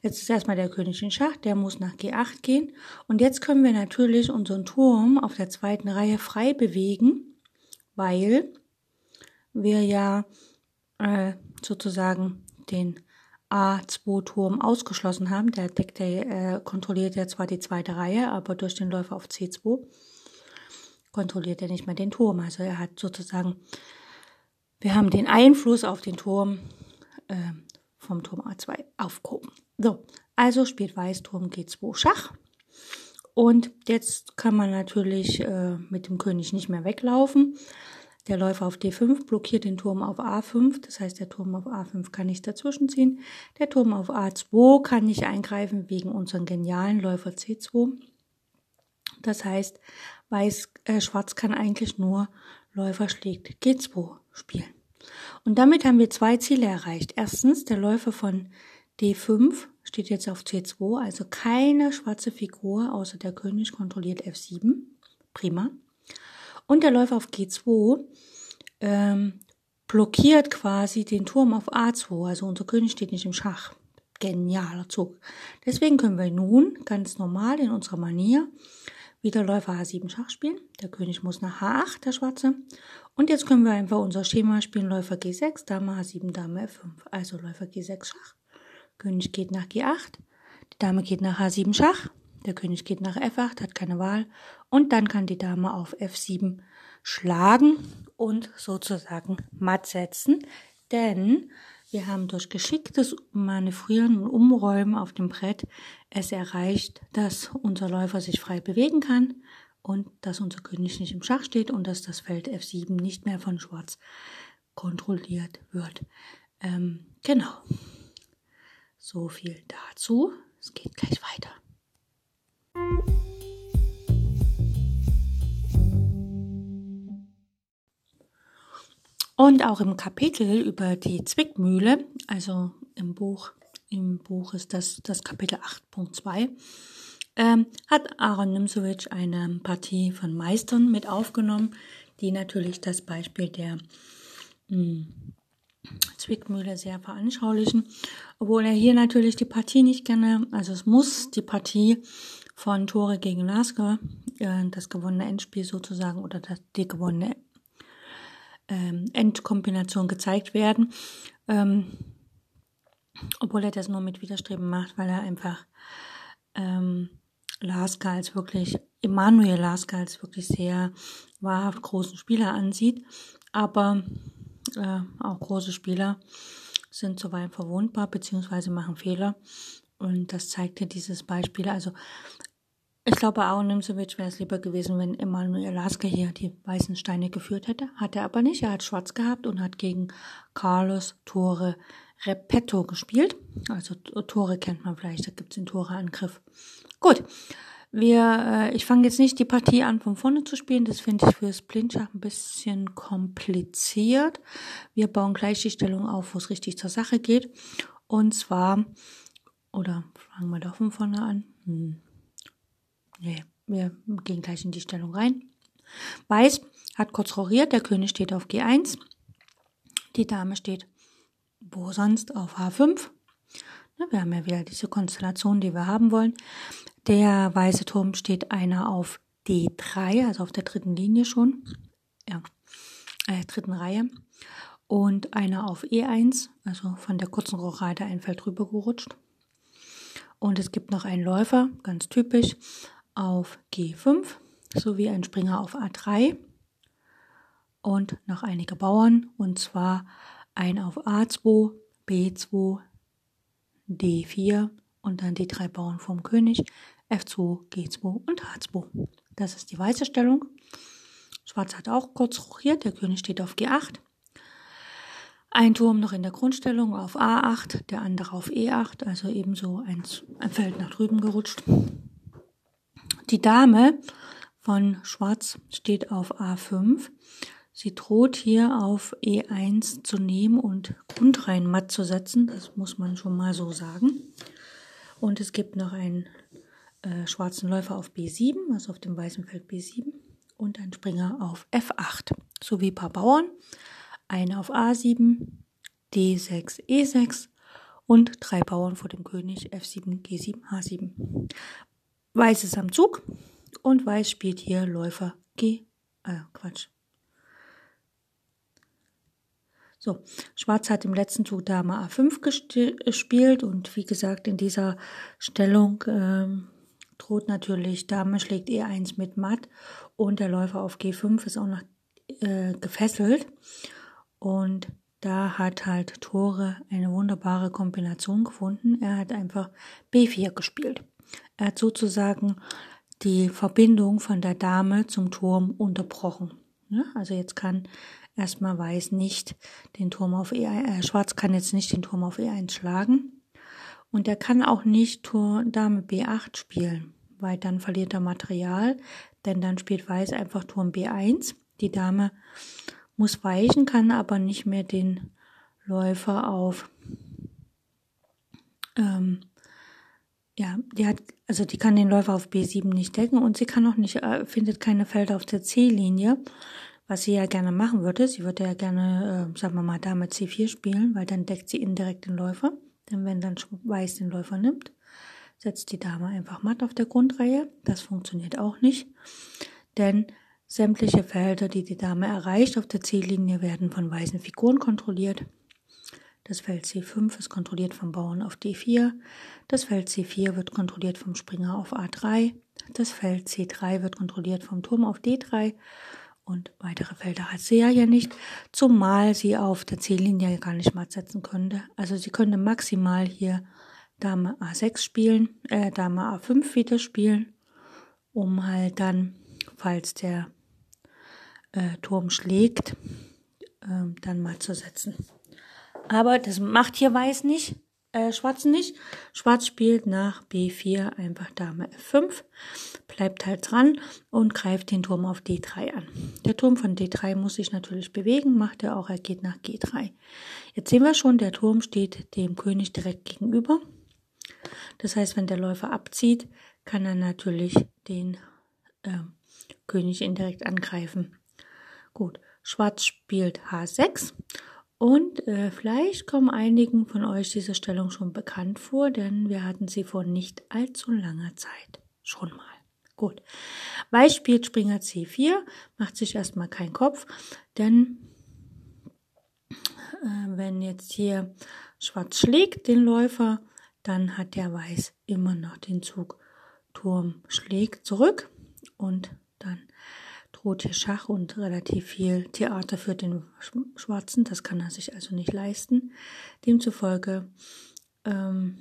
Jetzt ist erstmal der König in Schach, der muss nach G8 gehen. Und jetzt können wir natürlich unseren Turm auf der zweiten Reihe frei bewegen, weil wir ja äh, sozusagen den A2-Turm ausgeschlossen haben. Der deckt der, äh, kontrolliert ja zwar die zweite Reihe, aber durch den Läufer auf C2 kontrolliert er nicht mehr den Turm. Also er hat sozusagen wir haben den Einfluss auf den Turm äh, vom Turm A2 aufgehoben. So, also spielt Weiß Turm G2 Schach. Und jetzt kann man natürlich äh, mit dem König nicht mehr weglaufen. Der Läufer auf D5 blockiert den Turm auf A5, das heißt, der Turm auf A5 kann nicht dazwischen ziehen. Der Turm auf A2 kann nicht eingreifen wegen unserem genialen Läufer C2. Das heißt, Weiß, äh, Schwarz kann eigentlich nur Läufer schlägt G2 spielen. Und damit haben wir zwei Ziele erreicht. Erstens, der Läufer von D5 steht jetzt auf C2, also keine schwarze Figur außer der König kontrolliert F7. Prima. Und der Läufer auf G2 ähm, blockiert quasi den Turm auf A2, also unser König steht nicht im Schach. Genialer Zug. Deswegen können wir nun ganz normal in unserer Manier wieder Läufer H7 Schach spielen. Der König muss nach H8, der Schwarze. Und jetzt können wir einfach unser Schema spielen. Läufer G6, Dame H7, Dame F5. Also Läufer G6 Schach. König geht nach G8. Die Dame geht nach H7 Schach. Der König geht nach F8, hat keine Wahl. Und dann kann die Dame auf F7 schlagen und sozusagen matt setzen. Denn wir haben durch geschicktes Manövrieren und Umräumen auf dem Brett es erreicht, dass unser Läufer sich frei bewegen kann und dass unser König nicht im Schach steht und dass das Feld F7 nicht mehr von Schwarz kontrolliert wird. Ähm, genau. So viel dazu. Es geht gleich weiter. Und auch im Kapitel über die Zwickmühle, also im Buch, im Buch ist das das Kapitel 8.2, ähm, hat Aaron Nimzowitsch eine Partie von Meistern mit aufgenommen, die natürlich das Beispiel der mh, hm, Zwickmühle sehr veranschaulichen, obwohl er hier natürlich die Partie nicht gerne, also es muss die Partie von Tore gegen Lasker, äh, das gewonnene Endspiel sozusagen oder das, die gewonnene ähm, Endkombination gezeigt werden. Ähm, obwohl er das nur mit Widerstreben macht, weil er einfach ähm, Lasker als wirklich, Emanuel Lasker als wirklich sehr wahrhaft großen Spieler ansieht. Aber äh, auch große Spieler sind zuweilen verwundbar bzw. machen Fehler. Und das zeigte dieses Beispiel. Also ich glaube, Aaron wäre es lieber gewesen, wenn Emanuel Lasker hier die weißen Steine geführt hätte. Hat er aber nicht. Er hat schwarz gehabt und hat gegen Carlos Tore Repetto gespielt. Also Tore kennt man vielleicht, da gibt es den Toreangriff. Gut, wir, äh, ich fange jetzt nicht die Partie an, von vorne zu spielen. Das finde ich fürs Blindschach ein bisschen kompliziert. Wir bauen gleich die Stellung auf, wo es richtig zur Sache geht. Und zwar, oder fangen wir doch von vorne an. Hm. Nee, wir gehen gleich in die Stellung rein. Weiß hat kurz roriert, der König steht auf G1. Die Dame steht wo sonst auf H5. Wir haben ja wieder diese Konstellation, die wir haben wollen. Der weiße Turm steht einer auf D3, also auf der dritten Linie schon, ja, äh, dritten Reihe. Und einer auf E1, also von der kurzen Rochade ein Feld rüber gerutscht. Und es gibt noch einen Läufer, ganz typisch, auf G5 sowie ein Springer auf A3 und noch einige Bauern und zwar ein auf A2, B2, D4 und dann die drei Bauern vom König, F2, G2 und H2. Das ist die weiße Stellung. Schwarz hat auch kurz rochiert, der König steht auf G8. Ein Turm noch in der Grundstellung auf A8, der andere auf E8, also ebenso ein Feld nach drüben gerutscht. Die Dame von Schwarz steht auf A5. Sie droht hier auf E1 zu nehmen und Grundreihen matt zu setzen. Das muss man schon mal so sagen. Und es gibt noch einen äh, schwarzen Läufer auf B7, also auf dem weißen Feld B7, und einen Springer auf F8, sowie ein paar Bauern, eine auf A7, D6, E6 und drei Bauern vor dem König F7, G7, H7. Weiß ist am Zug und Weiß spielt hier Läufer G, äh, Quatsch. So, Schwarz hat im letzten Zug Dame A5 gespielt und wie gesagt, in dieser Stellung ähm, droht natürlich Dame schlägt E1 mit Matt und der Läufer auf G5 ist auch noch äh, gefesselt und da hat halt Tore eine wunderbare Kombination gefunden. Er hat einfach B4 gespielt. Er hat sozusagen die Verbindung von der Dame zum Turm unterbrochen. Ja, also jetzt kann erstmal Weiß nicht den Turm auf E1, äh, Schwarz kann jetzt nicht den Turm auf E1 schlagen. Und er kann auch nicht Tur Dame B8 spielen, weil dann verliert er Material, denn dann spielt Weiß einfach Turm B1. Die Dame muss weichen, kann aber nicht mehr den Läufer auf ähm, ja, die hat, also die kann den Läufer auf B7 nicht decken und sie kann auch nicht, äh, findet keine Felder auf der C-Linie, was sie ja gerne machen würde. Sie würde ja gerne, äh, sagen wir mal, Dame C4 spielen, weil dann deckt sie indirekt den Läufer. Denn wenn dann Weiß den Läufer nimmt, setzt die Dame einfach matt auf der Grundreihe. Das funktioniert auch nicht, denn sämtliche Felder, die die Dame erreicht auf der C-Linie, werden von weißen Figuren kontrolliert. Das Feld C5 ist kontrolliert vom Bauern auf D4. Das Feld C4 wird kontrolliert vom Springer auf A3. Das Feld C3 wird kontrolliert vom Turm auf D3. Und weitere Felder hat sie ja hier nicht, zumal sie auf der C-Linie gar nicht matt setzen könnte. Also sie könnte maximal hier Dame A6 spielen, äh, Dame A5 wieder spielen, um halt dann, falls der äh, Turm schlägt, äh, dann matt zu setzen. Aber das macht hier Weiß nicht. äh, Schwarzen nicht. Schwarz spielt nach B4 einfach Dame F5, bleibt halt dran und greift den Turm auf D3 an. Der Turm von D3 muss sich natürlich bewegen, macht er auch, er geht nach G3. Jetzt sehen wir schon, der Turm steht dem König direkt gegenüber. Das heißt, wenn der Läufer abzieht, kann er natürlich den äh, König indirekt angreifen. Gut, Schwarz spielt H6 und äh, vielleicht kommen einigen von euch diese Stellung schon bekannt vor, denn wir hatten sie vor nicht allzu langer Zeit schon mal. Gut. Weiß spielt Springer C4, macht sich erstmal keinen Kopf, denn äh, wenn jetzt hier Schwarz schlägt den Läufer, dann hat der Weiß immer noch den Zug Turm schlägt zurück und dann droht hier Schach und relativ viel Theater für den Schwarzen. Das kann er sich also nicht leisten. Demzufolge ähm,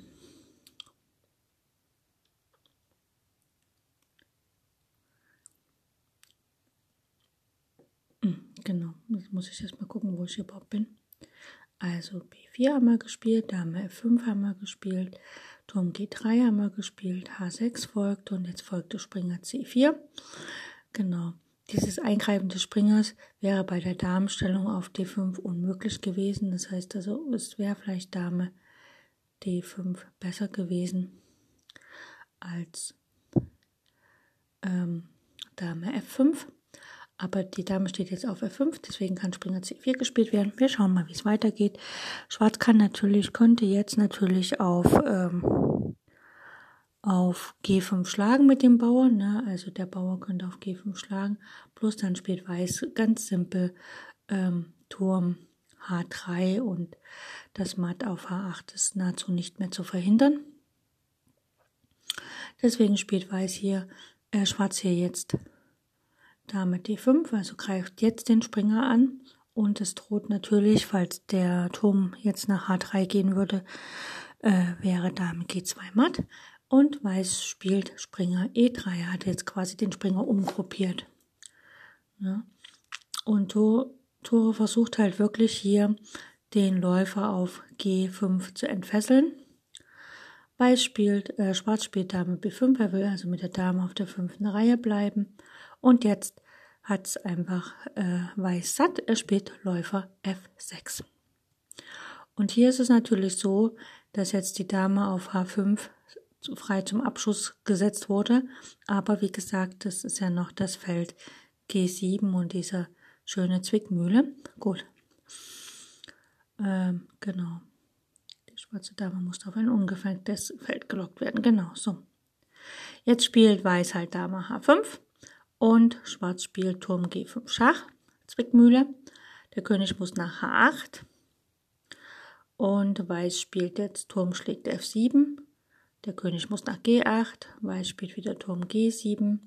hm, Genau, jetzt muss ich erst mal gucken, wo ich überhaupt bin. Also B4 haben wir gespielt, Dame F5 haben wir gespielt, Turm G3 haben wir gespielt, H6 folgt und jetzt folgte Springer C4. Genau. Dieses Eingreifen des Springers wäre bei der Damenstellung auf D5 unmöglich gewesen. Das heißt also, es wäre vielleicht Dame D5 besser gewesen als ähm, Dame F5. Aber die Dame steht jetzt auf F5, deswegen kann Springer C4 gespielt werden. Wir schauen mal, wie es weitergeht. Schwarz kann natürlich, könnte jetzt natürlich auf ähm, auf G5 schlagen mit dem Bauern. Ne? Also der Bauer könnte auf G5 schlagen. Plus dann spielt Weiß ganz simpel ähm, Turm H3 und das Matt auf H8 ist nahezu nicht mehr zu verhindern. Deswegen spielt Weiß hier, äh, Schwarz hier jetzt Dame D5, also greift jetzt den Springer an und es droht natürlich, falls der Turm jetzt nach H3 gehen würde, äh, wäre Dame G2 matt. Und Weiß spielt Springer E3. Er hat jetzt quasi den Springer umgruppiert. Ja. Und Tore versucht halt wirklich hier den Läufer auf G5 zu entfesseln. Weiß spielt, äh, Schwarz spielt Dame B5, er will also mit der Dame auf der fünften Reihe bleiben. Und jetzt hat es einfach äh, Weiß satt, er spielt Läufer F6. Und hier ist es natürlich so, dass jetzt die Dame auf H5 frei zum Abschuss gesetzt wurde. Aber wie gesagt, das ist ja noch das Feld G7 und diese schöne Zwickmühle. Gut. Ähm, genau. Die schwarze Dame musste auf ein ungefährdes Feld gelockt werden. Genau, so. Jetzt spielt Weiß halt Dame H5 und Schwarz spielt Turm G5 Schach. Zwickmühle. Der König muss nach H8 und Weiß spielt jetzt Turm schlägt F7 der König muss nach G8, Weiß spielt wieder Turm G7.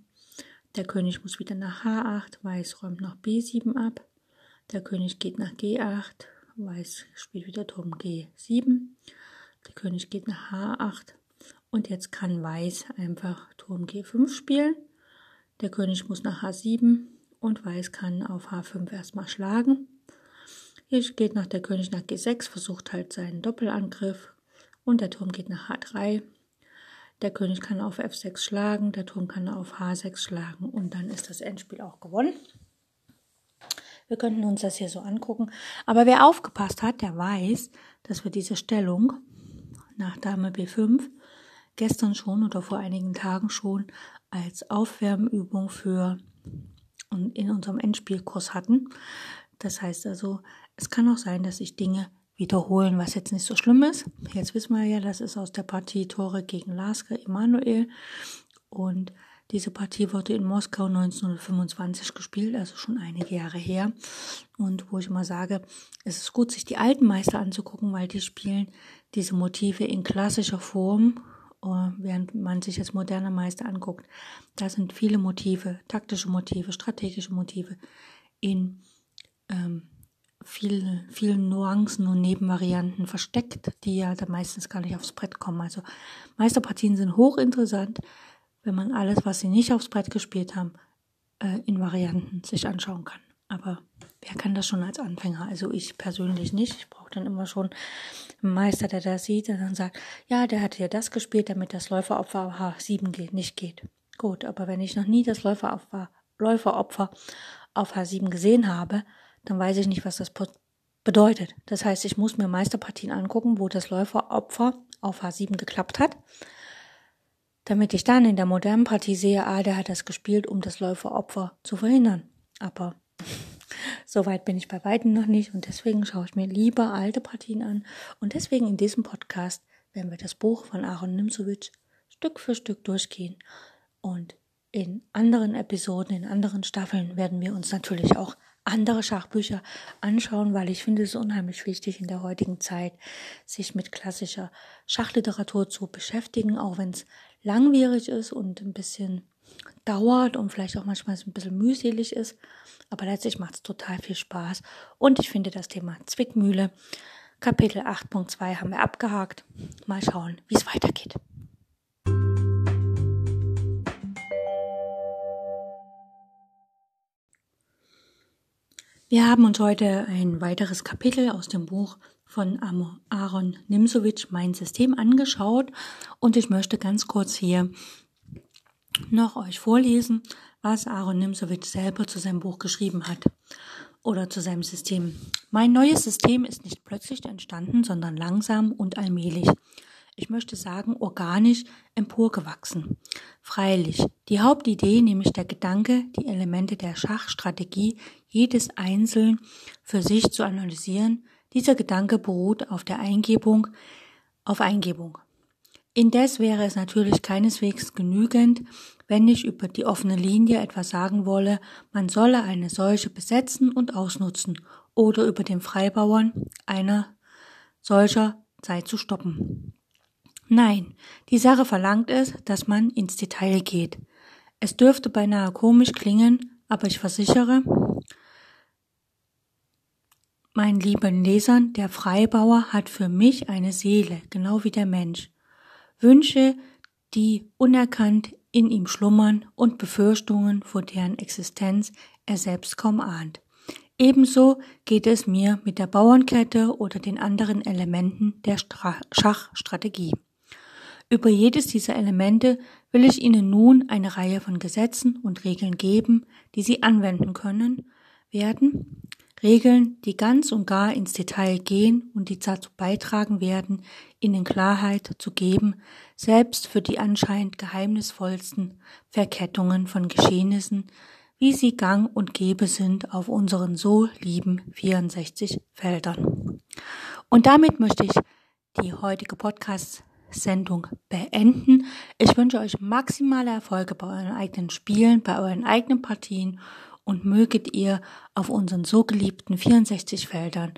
Der König muss wieder nach H8, Weiß räumt noch B7 ab. Der König geht nach G8, Weiß spielt wieder Turm G7. Der König geht nach H8 und jetzt kann Weiß einfach Turm G5 spielen. Der König muss nach H7 und Weiß kann auf H5 erstmal schlagen. Hier geht noch der König nach G6, versucht halt seinen Doppelangriff und der Turm geht nach H3. Der König kann auf F6 schlagen, der Turm kann auf H6 schlagen und dann ist das Endspiel auch gewonnen. Wir könnten uns das hier so angucken. Aber wer aufgepasst hat, der weiß, dass wir diese Stellung nach Dame B5 gestern schon oder vor einigen Tagen schon als Aufwärmübung für in unserem Endspielkurs hatten. Das heißt also, es kann auch sein, dass ich Dinge wiederholen, was jetzt nicht so schlimm ist. Jetzt wissen wir ja, das ist aus der Partie Tore gegen Lasker Emanuel. Und diese Partie wurde in Moskau 1925 gespielt, also schon einige Jahre her. Und wo ich immer sage, es ist gut, sich die alten Meister anzugucken, weil die spielen diese Motive in klassischer Form, äh, während man sich jetzt moderne Meister anguckt. Da sind viele Motive, taktische Motive, strategische Motive in ähm, viel, vielen Nuancen und Nebenvarianten versteckt, die ja dann meistens gar nicht aufs Brett kommen. Also Meisterpartien sind hochinteressant, wenn man alles, was sie nicht aufs Brett gespielt haben, äh, in Varianten sich anschauen kann. Aber Wer kann das schon als Anfänger? Also ich persönlich nicht. Ich brauche dann immer schon einen Meister, der das sieht und dann sagt, ja, der hat ja das gespielt, damit das Läuferopfer H7 geht, nicht geht. Gut, aber wenn ich noch nie das Läuferopfer, Läuferopfer auf H7 gesehen habe, dann weiß ich nicht, was das bedeutet. Das heißt, ich muss mir Meisterpartien angucken, wo das Läuferopfer auf H7 geklappt hat, damit ich dann in der modernen Partie sehe, ah, der hat das gespielt, um das Läuferopfer zu verhindern. Aber so weit bin ich bei weitem noch nicht und deswegen schaue ich mir lieber alte Partien an und deswegen in diesem Podcast werden wir das Buch von Aaron Nimzowitsch Stück für Stück durchgehen und in anderen Episoden, in anderen Staffeln werden wir uns natürlich auch andere Schachbücher anschauen, weil ich finde es unheimlich wichtig in der heutigen Zeit, sich mit klassischer Schachliteratur zu beschäftigen, auch wenn es langwierig ist und ein bisschen dauert und vielleicht auch manchmal ein bisschen mühselig ist. Aber letztlich macht es total viel Spaß. Und ich finde das Thema Zwickmühle, Kapitel 8.2 haben wir abgehakt. Mal schauen, wie es weitergeht. Wir haben uns heute ein weiteres Kapitel aus dem Buch von Aaron Nimsowitsch, Mein System, angeschaut und ich möchte ganz kurz hier noch euch vorlesen, was Aaron Nimsowitsch selber zu seinem Buch geschrieben hat oder zu seinem System. Mein neues System ist nicht plötzlich entstanden, sondern langsam und allmählich ich möchte sagen, organisch emporgewachsen. Freilich, die Hauptidee, nämlich der Gedanke, die Elemente der Schachstrategie jedes einzeln für sich zu analysieren, dieser Gedanke beruht auf der Eingebung, auf Eingebung. Indes wäre es natürlich keineswegs genügend, wenn ich über die offene Linie etwas sagen wolle, man solle eine solche besetzen und ausnutzen oder über den Freibauern einer solcher Zeit zu stoppen. Nein, die Sache verlangt es, dass man ins Detail geht. Es dürfte beinahe komisch klingen, aber ich versichere meinen lieben Lesern, der Freibauer hat für mich eine Seele, genau wie der Mensch. Wünsche, die unerkannt in ihm schlummern und Befürchtungen, vor deren Existenz er selbst kaum ahnt. Ebenso geht es mir mit der Bauernkette oder den anderen Elementen der Schachstrategie. Über jedes dieser Elemente will ich Ihnen nun eine Reihe von Gesetzen und Regeln geben, die Sie anwenden können werden, Regeln, die ganz und gar ins Detail gehen und die dazu beitragen werden, Ihnen Klarheit zu geben, selbst für die anscheinend geheimnisvollsten Verkettungen von Geschehnissen, wie sie gang und gäbe sind auf unseren so lieben 64 Feldern. Und damit möchte ich die heutige Podcast Sendung beenden. Ich wünsche euch maximale Erfolge bei euren eigenen Spielen, bei euren eigenen Partien und möget ihr auf unseren so geliebten 64 Feldern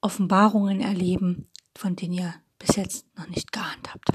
Offenbarungen erleben, von denen ihr bis jetzt noch nicht geahnt habt.